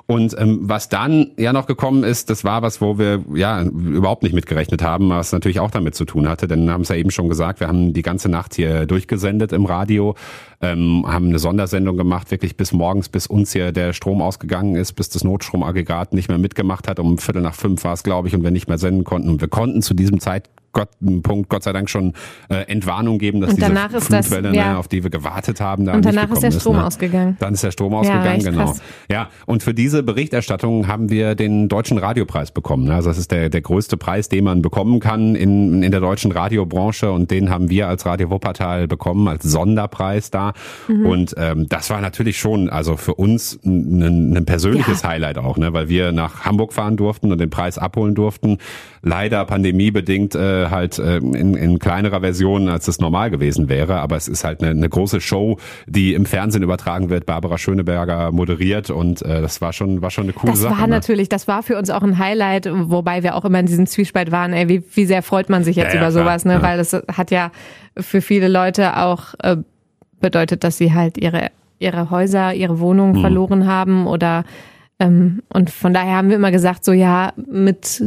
Und ähm, was dann ja noch gekommen ist, das war was, wo wir ja überhaupt nicht mitgerechnet haben, was natürlich auch damit zu tun hatte. Denn wir haben es ja eben schon gesagt, wir haben die ganze Nacht hier durchgesendet im Radio, ähm, haben eine Sondersendung gemacht, wirklich bis morgens, bis uns hier der Strom ausgegangen ist, bis das Notstromaggregat nicht mehr mitgemacht hat. Um Viertel nach fünf war es, glaube ich, und wir nicht mehr senden konnten. Und wir konnten zu diesem Zeitpunkt Gott, Punkt Gott sei Dank schon äh, Entwarnung geben, dass und diese Flutwelle, das, ja. ne, auf die wir gewartet haben, da und danach ist der Strom ist, ne? ausgegangen. Dann ist der Strom ausgegangen, ja, genau. Krass. Ja, und für diese Berichterstattung haben wir den Deutschen Radiopreis bekommen. Also das ist der, der größte Preis, den man bekommen kann in, in der deutschen Radiobranche und den haben wir als Radio Wuppertal bekommen, als Sonderpreis da. Mhm. Und ähm, das war natürlich schon, also für uns ein, ein persönliches ja. Highlight auch, ne, weil wir nach Hamburg fahren durften und den Preis abholen durften. Leider pandemiebedingt äh, halt äh, in, in kleinerer Version, als es normal gewesen wäre. Aber es ist halt eine, eine große Show, die im Fernsehen übertragen wird. Barbara Schöneberger moderiert und äh, das war schon, war schon eine coole das Sache. Das war ne? natürlich, das war für uns auch ein Highlight, wobei wir auch immer in diesem Zwiespalt waren, ey, wie, wie sehr freut man sich jetzt ja, über ja, sowas, ne? Ja. Weil das hat ja für viele Leute auch äh, bedeutet, dass sie halt ihre, ihre Häuser, ihre Wohnungen hm. verloren haben oder ähm, und von daher haben wir immer gesagt, so ja, mit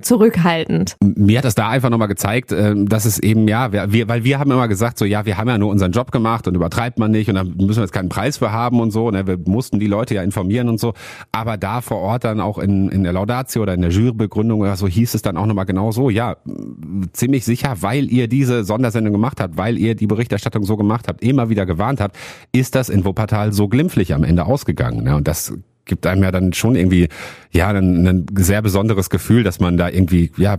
zurückhaltend. Mir hat das da einfach nochmal gezeigt, ähm, dass es eben, ja, wir, weil wir haben immer gesagt, so, ja, wir haben ja nur unseren Job gemacht und übertreibt man nicht und dann müssen wir jetzt keinen Preis für haben und so, ne, wir mussten die Leute ja informieren und so, aber da vor Ort dann auch in, in der Laudatio oder in der Jurybegründung oder so hieß es dann auch nochmal genau so, ja, ziemlich sicher, weil ihr diese Sondersendung gemacht habt, weil ihr die Berichterstattung so gemacht habt, immer wieder gewarnt habt, ist das in Wuppertal so glimpflich am Ende ausgegangen, ne, und das gibt einem ja dann schon irgendwie ja ein, ein sehr besonderes Gefühl, dass man da irgendwie ja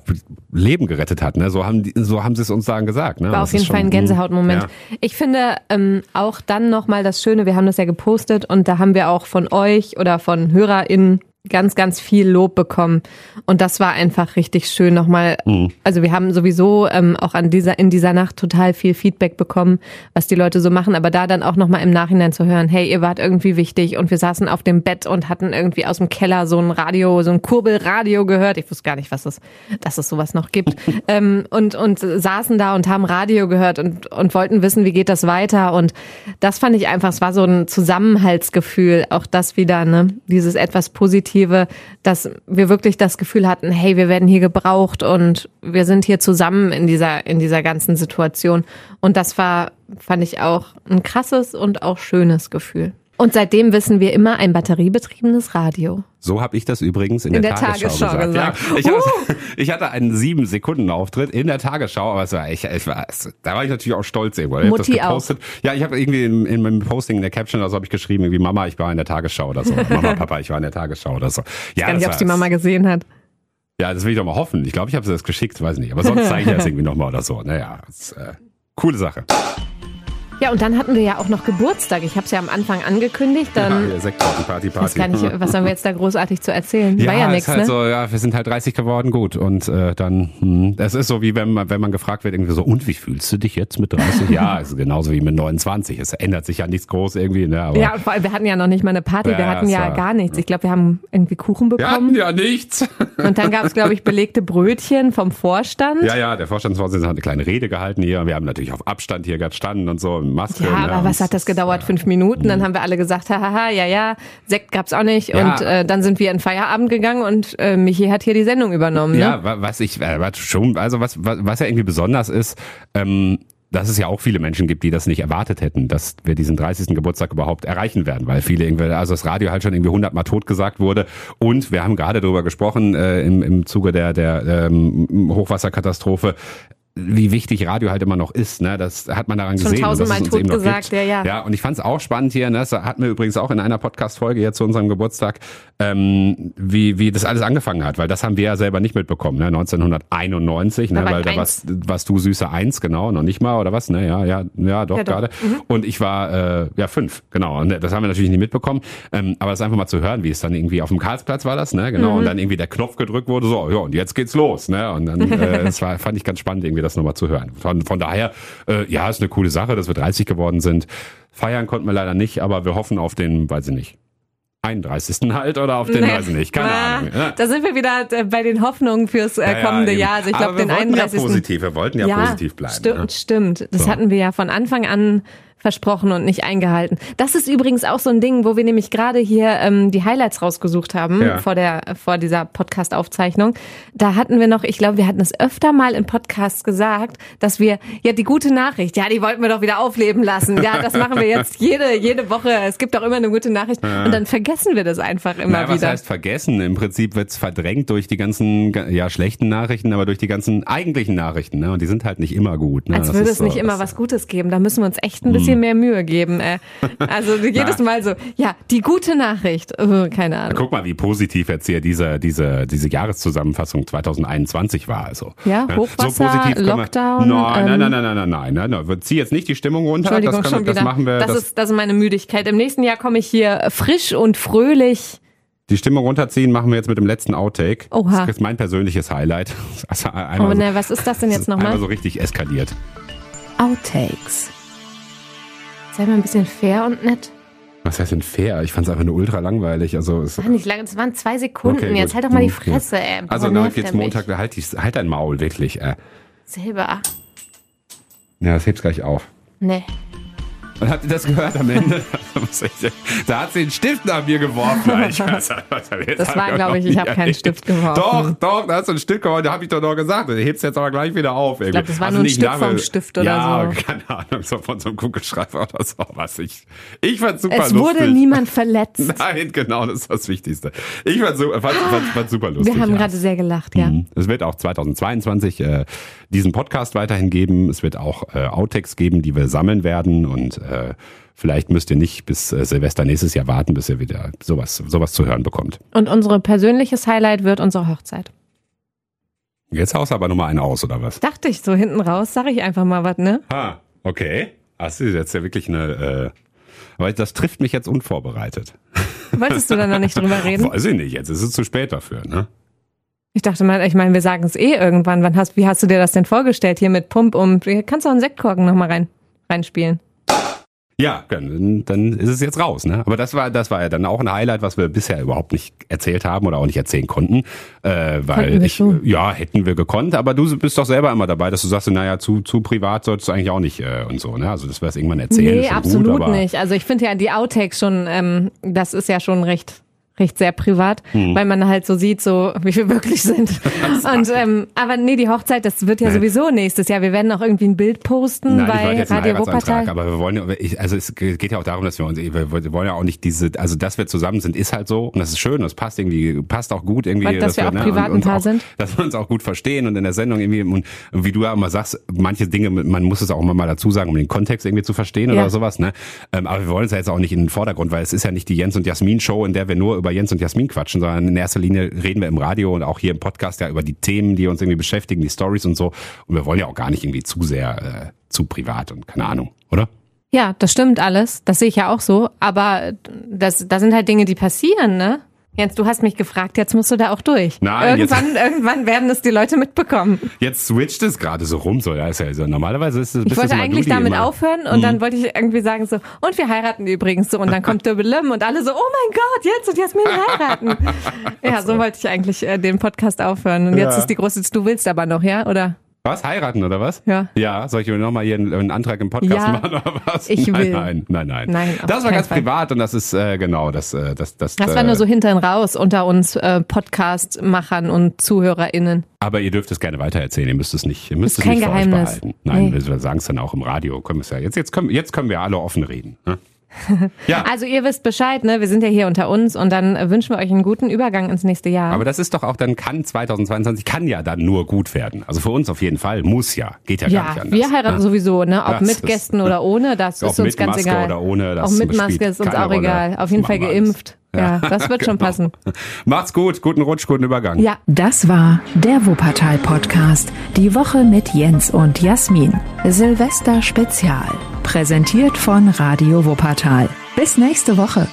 Leben gerettet hat. Ne? So haben die, so haben sie es uns dann gesagt. Ne? War auf jeden Fall ein Gänsehautmoment. Ja. Ich finde ähm, auch dann nochmal das Schöne. Wir haben das ja gepostet und da haben wir auch von euch oder von HörerInnen ganz, ganz viel Lob bekommen. Und das war einfach richtig schön nochmal. Mhm. Also wir haben sowieso ähm, auch an dieser, in dieser Nacht total viel Feedback bekommen, was die Leute so machen. Aber da dann auch nochmal im Nachhinein zu hören, hey, ihr wart irgendwie wichtig und wir saßen auf dem Bett und hatten irgendwie aus dem Keller so ein Radio, so ein Kurbelradio gehört. Ich wusste gar nicht, was es, dass es sowas noch gibt. ähm, und, und saßen da und haben Radio gehört und, und wollten wissen, wie geht das weiter. Und das fand ich einfach, es war so ein Zusammenhaltsgefühl, auch das wieder, ne, dieses etwas Positive, dass wir wirklich das Gefühl hatten, hey, wir werden hier gebraucht und wir sind hier zusammen in dieser, in dieser ganzen Situation. Und das war, fand ich auch ein krasses und auch schönes Gefühl. Und seitdem wissen wir immer ein batteriebetriebenes Radio. So habe ich das übrigens in, In der, der Tagesschau, Tagesschau gesagt. gesagt. Ja, ich, hatte, ich hatte einen sieben Sekunden Auftritt in der Tagesschau, aber es war, ich, ich war, da war ich natürlich auch stolz irgendwo. Ich hab Mutti das gepostet. Ja, ich habe irgendwie in, in meinem Posting in der Caption oder so habe ich geschrieben, irgendwie Mama, ich war in der Tagesschau oder so. Mama, Papa, ich war in der Tagesschau oder so. Ja, Gar nicht, das ob es die Mama gesehen hat. Ja, das will ich doch mal hoffen. Ich glaube, ich habe sie das geschickt, weiß nicht. Aber sonst zeige ich das irgendwie nochmal oder so. Naja, das, äh, coole Sache. Ja, und dann hatten wir ja auch noch Geburtstag. Ich habe es ja am Anfang angekündigt. Dann ja, Sekttorten, Party, Party. nicht, was haben wir jetzt da großartig zu erzählen? Ja, War ja nichts, halt ne? so, ja, wir sind halt 30 geworden, gut. Und äh, dann, hm, das ist so wie wenn man, wenn man gefragt wird, irgendwie so, und wie fühlst du dich jetzt mit 30? ja, ist genauso wie mit 29. Es ändert sich ja nichts groß irgendwie, ne? Aber Ja, vor allem, wir hatten ja noch nicht mal eine Party, wir Ja, hatten es ja war- gar nichts. Ich glaube, wir haben irgendwie Kuchen wir hatten bekommen. ja nichts. Und dann gab es, glaube ich, belegte Brötchen vom Vorstand. ja, ja, der Vorstandsvorsitzende hat eine kleine Rede gehalten hier. Wir haben natürlich auf Abstand hier gestanden und so, Maske. Ja, aber was hat das gedauert? Fünf Minuten. Dann haben wir alle gesagt, hahaha, ja, ja, Sekt gab's auch nicht. Ja. Und äh, dann sind wir in Feierabend gegangen und äh, Michi hat hier die Sendung übernommen. Ne? Ja, wa- was ich, äh, was schon, also was, was, was ja irgendwie besonders ist, ähm, dass es ja auch viele Menschen gibt, die das nicht erwartet hätten, dass wir diesen 30. Geburtstag überhaupt erreichen werden, weil viele irgendwie, also das Radio halt schon irgendwie hundertmal totgesagt wurde und wir haben gerade darüber gesprochen äh, im, im Zuge der, der ähm, Hochwasserkatastrophe, wie wichtig Radio halt immer noch ist, ne? Das hat man daran Schon gesehen. und dass es tausendmal noch totgesagt, gibt. ja, ja. Ja, und ich fand es auch spannend hier, ne? Das hatten wir übrigens auch in einer Podcast-Folge jetzt zu unserem Geburtstag, ähm, wie, wie das alles angefangen hat, weil das haben wir ja selber nicht mitbekommen, ne? 1991, ne? Weil da warst, warst du süße Eins, genau, noch nicht mal, oder was? Ne? Ja, ja, ja, doch, Ja, doch. gerade. Und ich war äh, ja fünf, genau. Und das haben wir natürlich nicht mitbekommen. Ähm, aber es einfach mal zu hören, wie es dann irgendwie auf dem Karlsplatz war das, ne? Genau. Und dann irgendwie der Knopf gedrückt wurde, so, ja, und jetzt geht's los, ne? Und dann, äh, das war, fand ich ganz spannend, irgendwie das nochmal zu hören. Von, von daher, äh, ja, ist eine coole Sache, dass wir 30 geworden sind. Feiern konnten wir leider nicht, aber wir hoffen auf den, weiß ich nicht, 31. halt oder auf den, Nee. weiß ich nicht, keine Ah, Ahnung. Ja. Da sind wir wieder äh, bei den Hoffnungen fürs äh, Ja, ja, kommende eben. Jahr. Also ich glaube, wir den wollten 31. Ja positiv, wir wollten ja, positiv bleiben. Stimmt, ne? stimmt. Das So. hatten wir ja von Anfang an versprochen und nicht eingehalten. Das ist übrigens auch so ein Ding, wo wir nämlich gerade hier ähm, die Highlights rausgesucht haben Ja. vor der vor dieser Podcast-Aufzeichnung. Da hatten wir noch, ich glaube, wir hatten es öfter mal im Podcast gesagt, dass wir ja die gute Nachricht, ja, die wollten wir doch wieder aufleben lassen. Ja, das machen wir jetzt jede jede Woche. Es gibt auch immer eine gute Nachricht und dann vergessen wir das einfach immer was wieder. heißt vergessen? Im Prinzip wird's verdrängt durch die ganzen ja schlechten Nachrichten, aber durch die ganzen eigentlichen Nachrichten. Ne? Und die sind halt nicht immer gut. Ne? Als Das würde es so, nicht immer was Gutes geben. Da müssen wir uns echt ein bisschen mehr Mühe geben. Äh. Also jedes Mal so, ja, die gute Nachricht. Äh, keine Ahnung. Guck mal, wie positiv jetzt hier diese, diese, diese Jahreszusammenfassung 2021 war. Also, Ja, ne? Hochwasser, können wir- Lockdown, Nein, ähm, nein, nein, nein, nein, nein, nein, nein. Wir ziehen jetzt nicht die Stimmung runter. Entschuldigung, das, können, das machen wir. das, Das, ist, das ist meine Müdigkeit. Im nächsten Jahr komme ich hier frisch und fröhlich. die Stimmung runterziehen machen wir jetzt mit dem letzten Outtake. Oha. Das ist mein persönliches Highlight. Also Oh so, ne, was ist das denn jetzt einmal nochmal? so richtig eskaliert. Outtakes. Sei mal ein bisschen fair und nett. Was heißt denn fair? Ich fand es einfach nur ultra langweilig. Also es, War nicht lange, es waren zwei Sekunden. Okay, jetzt gut. halt doch mal die ja. Fresse, ey. Also na, nervt jetzt. Montag, halt, die, halt dein Maul, wirklich. Äh. Selber. Ja, das hebst gleich auf. Nee. Und habt ihr das gehört am Ende? da hat sie den Stift nach mir geworfen. Ich weiß, was jetzt Das war, glaube ich, ich habe keinen. Stift geworfen. Doch, doch, da hast du ein Stift geworfen, da habe ich doch noch gesagt. Du hebst jetzt aber gleich wieder auf. Ich glaub, das war nur ein Stück vom Stift oder ja, so. keine Ahnung, so von so einem Kugelschreiber oder so. Was ich, ich fand super Es lustig. wurde niemand verletzt. Nein, genau, das ist das Wichtigste. Ich fand, fand, fand, fand super lustig. Wir haben ja. gerade sehr gelacht, ja. Mhm. Es wird auch 2022 äh, diesen Podcast weiterhin geben. Es wird auch äh, Outtakes geben, die wir sammeln werden und äh, vielleicht müsst ihr nicht bis äh, Silvester nächstes Jahr warten, bis ihr wieder sowas sowas zu hören bekommt. Und unsere persönliches Highlight wird unsere Hochzeit. Jetzt haust du aber Nummer einen aus oder was? Dachte ich so hinten raus, sag ich einfach mal was, ne? Ha, okay. Das ist jetzt ja wirklich eine. Äh, aber das trifft mich jetzt unvorbereitet. Wolltest du da noch nicht drüber reden? Weiß ich nicht, jetzt ist es zu spät dafür, ne? Ich dachte mal, ich meine, wir sagen es eh irgendwann. Wann hast, wie hast du dir das denn vorgestellt hier mit Pump und kannst du auch einen Sektkorken nochmal rein, reinspielen? Ja, dann, dann ist es jetzt raus, ne? Aber das war, das war ja dann auch ein Highlight, was wir bisher überhaupt nicht erzählt haben oder auch nicht erzählen konnten, äh, weil ich, schon. ja hätten wir gekonnt. Aber du bist doch selber immer dabei, dass du sagst, naja, zu zu privat solltest du eigentlich auch nicht äh, und so, ne? Also das wirst irgendwann erzählen. Nee, absolut gut, nicht. Also ich finde ja die Outtakes schon, ähm, das ist ja schon recht recht sehr privat, mhm. weil man halt so sieht, so wie wir wirklich sind. Und ähm, aber nee, die Hochzeit, das wird ja nee. sowieso nächstes Jahr. Wir werden auch irgendwie ein Bild posten Nein, bei Radio Wuppertal. Aber wir wollen ja, also es geht ja auch darum, dass wir uns, wir wollen ja auch nicht diese, also dass wir zusammen sind, ist halt so und das ist schön, das passt irgendwie, passt auch gut irgendwie. Weil, dass, dass wir, wir auch ne, privat ein Paar auch, sind. Dass wir uns auch gut verstehen und in der Sendung irgendwie und wie du ja immer sagst, manche Dinge, man muss es auch immer mal dazu sagen, um den Kontext irgendwie zu verstehen ja. oder sowas. Ne? Ähm, aber wir wollen es ja jetzt auch nicht in den Vordergrund, weil es ist ja nicht die Jens und Jasmin Show, in der wir nur über Jens und Jasmin quatschen quatschen, sondern in erster Linie reden wir im Radio und auch hier im Podcast ja über die Themen, die uns irgendwie beschäftigen, die Stories und so. Und wir wollen ja auch gar nicht irgendwie zu sehr äh, zu privat und keine Ahnung, oder? Ja, das stimmt alles. Das sehe ich ja auch so. Aber das, das sind halt Dinge, die passieren, ne? Jens, du hast mich gefragt, jetzt musst du da auch durch. Nein, irgendwann, irgendwann werden es die Leute mitbekommen. Jetzt switcht es gerade so rum, so ja, ist ja so. Normalerweise ist es. Ich wollte eigentlich damit immer. aufhören und mhm. dann wollte ich irgendwie sagen so und wir heiraten übrigens so und dann kommt Döbelim und alle so, oh mein Gott, jetzt und Jasmin heiraten. ja, so wollte ich eigentlich äh, den Podcast aufhören und jetzt ja. ist die große, du willst aber noch, ja, oder? Was? Heiraten oder was? Ja. Ja, soll ich nochmal hier einen, einen, Antrag im Podcast ja, machen oder was? Ich nein, will. Nein, nein, nein. nein das war ganz Fall. privat und das ist äh, genau das. Äh, das, das, das war äh, nur so hinterhin raus unter uns äh, Podcast-Machern und ZuhörerInnen. Aber ihr dürft es gerne weitererzählen. Ihr müsst es nicht, ihr müsst es nicht für Geheimnis. euch behalten. Nein, nee. wir sagen es dann auch im Radio. Können ja, jetzt, jetzt, können, jetzt können wir alle offen reden. Ne? Ja. Also ihr wisst Bescheid, ne? Wir sind ja hier unter uns und dann wünschen wir euch einen guten Übergang ins nächste Jahr. Aber das ist doch auch dann kann 2022 kann ja dann nur gut werden. Also für uns auf jeden Fall muss ja, geht ja, ja gar nicht anders. Wir heiraten ja. sowieso, ne? Ob das mit Gästen oder ohne, das ist uns ganz Maske egal. Oder ohne, das auch mit Maske ist uns auch Rolle. egal. Auf jeden Fall geimpft. Ja, das wird genau. schon passen. Macht's gut, guten Rutsch, guten Übergang. Ja. Das war der Wuppertal Podcast. Die Woche mit Jens und Jasmin. Silvester Spezial. Präsentiert von Radio Wuppertal. Bis nächste Woche.